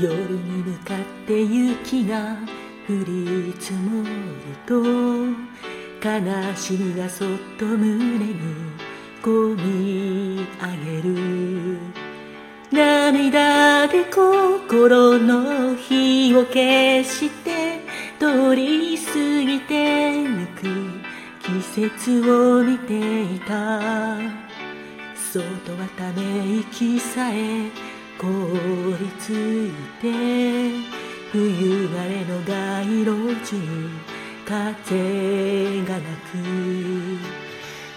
夜に向かって雪が降り積もると悲しみがそっと胸にこみ上げる涙で心の火を消して通り過ぎてゆく。季節を見ていた。そうとはため息さえ凍りついて冬晴れの街路樹に風が鳴く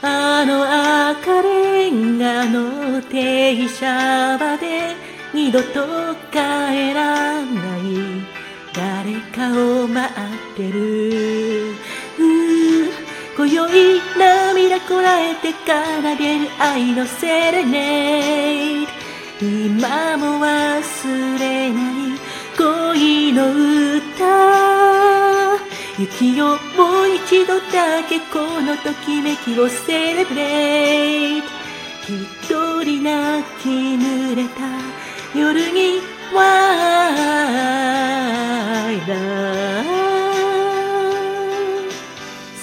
あの赤レンガの停車場で二度と帰らない誰かを待ってる今宵涙こらえて奏でる愛のセレネイ今も忘れない恋の歌。雪をもう一度だけこのときめきをセレブレイト一人泣き濡れた夜にワイラ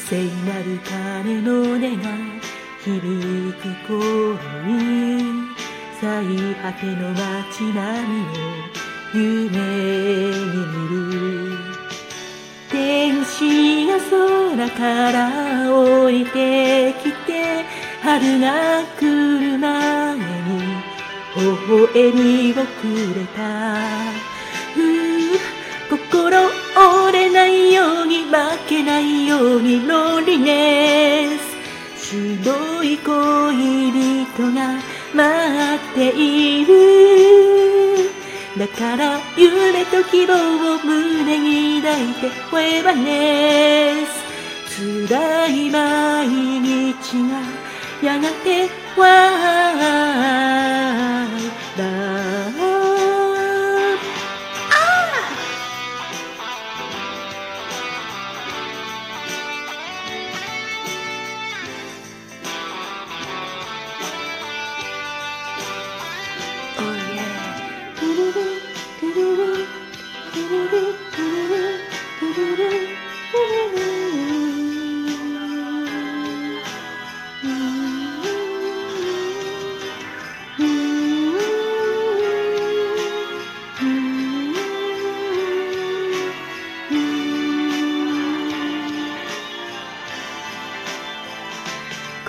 聖なる鐘の音が響く頃に。最果ての街並みを夢に見る天使が空から降りてきて春が来る前に微笑みをくれた。心折れないように負けないようにロンリネス。白い恋人が待っている。だから夢と希望を胸に抱いてフェバネス辛い毎日がやがてワ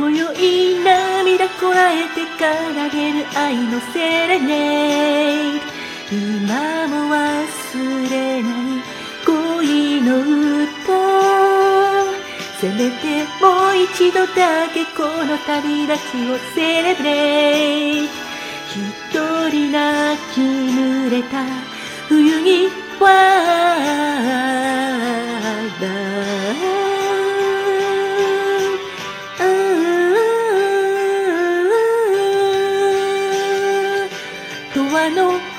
今宵涙こらえて奏でる愛のセレネイ今も忘れない恋の歌。せめてもう一度だけこの旅立ちをセレブレイ一人泣き濡れた冬に I know